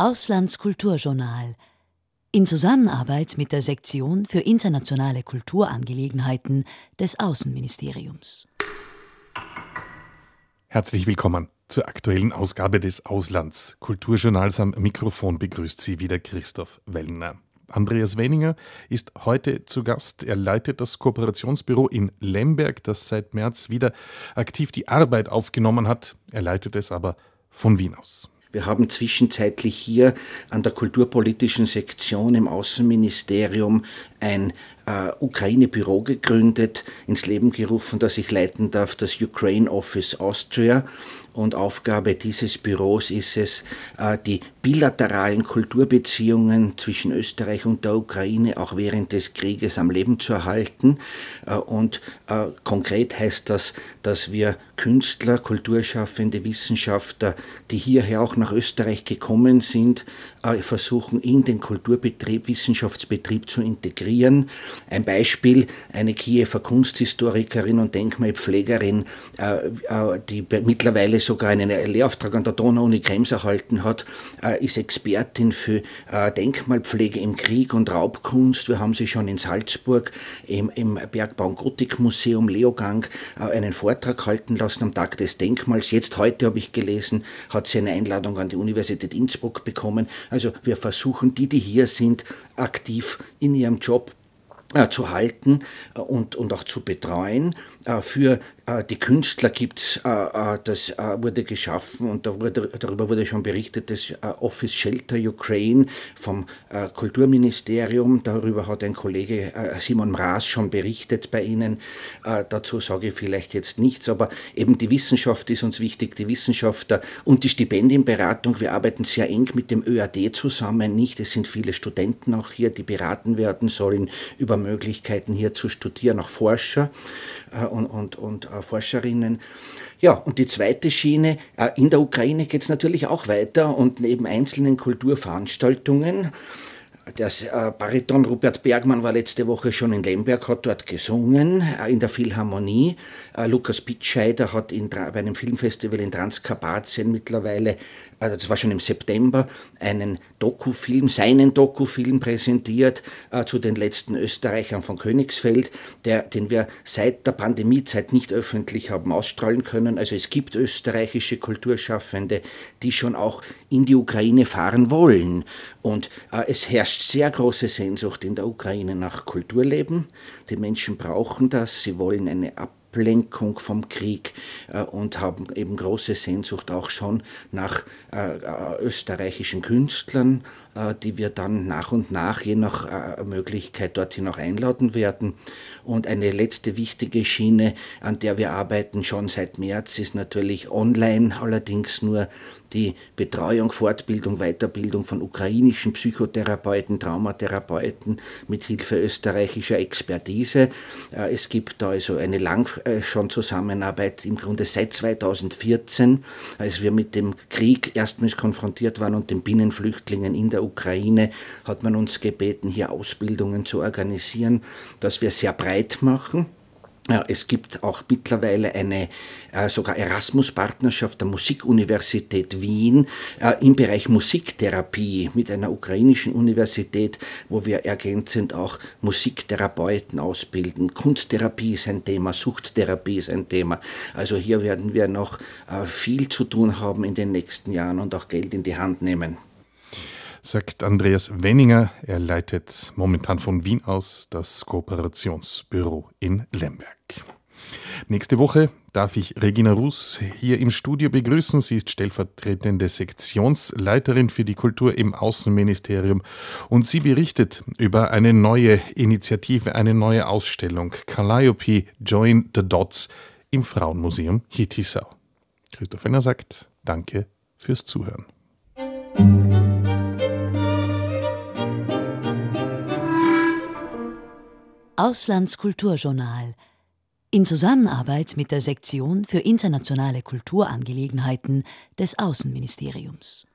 Auslandskulturjournal in Zusammenarbeit mit der Sektion für internationale Kulturangelegenheiten des Außenministeriums. Herzlich willkommen zur aktuellen Ausgabe des Auslandskulturjournals. Am Mikrofon begrüßt Sie wieder Christoph Wellner. Andreas Wenninger ist heute zu Gast. Er leitet das Kooperationsbüro in Lemberg, das seit März wieder aktiv die Arbeit aufgenommen hat. Er leitet es aber von Wien aus. Wir haben zwischenzeitlich hier an der kulturpolitischen Sektion im Außenministerium ein äh, Ukraine-Büro gegründet, ins Leben gerufen, das ich leiten darf, das Ukraine Office Austria. Und Aufgabe dieses Büros ist es, äh, die bilateralen Kulturbeziehungen zwischen Österreich und der Ukraine auch während des Krieges am Leben zu erhalten. Äh, und äh, konkret heißt das, dass wir Künstler, Kulturschaffende, Wissenschaftler, die hierher auch nach Österreich gekommen sind, versuchen in den Kulturbetrieb, Wissenschaftsbetrieb zu integrieren. Ein Beispiel, eine Kiewer Kunsthistorikerin und Denkmalpflegerin, die mittlerweile sogar einen Lehrauftrag an der Donau-Uni Krems erhalten hat, äh, ist Expertin für äh, Denkmalpflege im Krieg und Raubkunst. Wir haben sie schon in Salzburg im, Bergbau- und Gotikmuseum Leogang äh, einen Vortrag halten lassen am Tag des Denkmals. Jetzt heute habe ich gelesen, hat sie eine Einladung an die Universität Innsbruck bekommen. Also wir versuchen, die, die hier sind, aktiv in ihrem Job zu halten und, und auch zu betreuen. Für äh, die Künstler gibt's, äh, äh, das wurde geschaffen und darüber wurde schon berichtet, das Office Shelter Ukraine vom Kulturministerium. Darüber hat ein Kollege Simon Mraas schon berichtet bei Ihnen. Dazu sage ich vielleicht jetzt nichts, aber eben die Wissenschaft ist uns wichtig, die Wissenschaftler und die Stipendienberatung. Wir arbeiten sehr eng mit dem ÖAD zusammen. Nicht, es sind viele Studenten auch hier, die beraten werden sollen über Möglichkeiten hier zu studieren, auch Forscher und, und, und Forscherinnen. Ja, und die zweite Schiene, äh, in der Ukraine geht es natürlich auch weiter und neben einzelnen Kulturveranstaltungen der äh, Bariton Rupert Bergmann war letzte Woche schon in Lemberg, hat dort gesungen, äh, in der Philharmonie. Äh, Lukas Pitscheider hat in, bei einem Filmfestival in Transkarpatien mittlerweile, also das war schon im September, einen Dokufilm, seinen Dokufilm präsentiert äh, zu den letzten Österreichern von Königsfeld, der, den wir seit der Pandemiezeit nicht öffentlich haben ausstrahlen können. Also es gibt österreichische Kulturschaffende, die schon auch in die Ukraine fahren wollen. Und äh, es herrscht sehr große Sehnsucht in der Ukraine nach Kulturleben. Die Menschen brauchen das, sie wollen eine Ablenkung vom Krieg äh, und haben eben große Sehnsucht auch schon nach äh, österreichischen Künstlern, äh, die wir dann nach und nach, je nach äh, Möglichkeit, dorthin auch einladen werden. Und eine letzte wichtige Schiene, an der wir arbeiten schon seit März, ist natürlich online, allerdings nur die Betreuung, Fortbildung, Weiterbildung von ukrainischen Psychotherapeuten, Traumatherapeuten mit Hilfe österreichischer Expertise. Äh, es gibt da also eine lang schon Zusammenarbeit, im Grunde seit 2014, als wir mit dem Krieg erstmals konfrontiert waren und den Binnenflüchtlingen in der Ukraine hat man uns gebeten, hier Ausbildungen zu organisieren, dass wir sehr breit machen. Es gibt auch mittlerweile eine äh, sogar Erasmus-Partnerschaft der Musikuniversität Wien äh, im Bereich Musiktherapie mit einer ukrainischen Universität, wo wir ergänzend auch Musiktherapeuten ausbilden. Kunsttherapie ist ein Thema, Suchttherapie ist ein Thema. Also hier werden wir noch äh, viel zu tun haben in den nächsten Jahren und auch Geld in die Hand nehmen sagt Andreas Wenninger. Er leitet momentan von Wien aus das Kooperationsbüro in Lemberg. Nächste Woche darf ich Regina Russ hier im Studio begrüßen. Sie ist stellvertretende Sektionsleiterin für die Kultur im Außenministerium und sie berichtet über eine neue Initiative, eine neue Ausstellung Calliope Join the Dots im Frauenmuseum Hittisau. Christoph Enner sagt Danke fürs Zuhören. Auslandskulturjournal in Zusammenarbeit mit der Sektion für internationale Kulturangelegenheiten des Außenministeriums.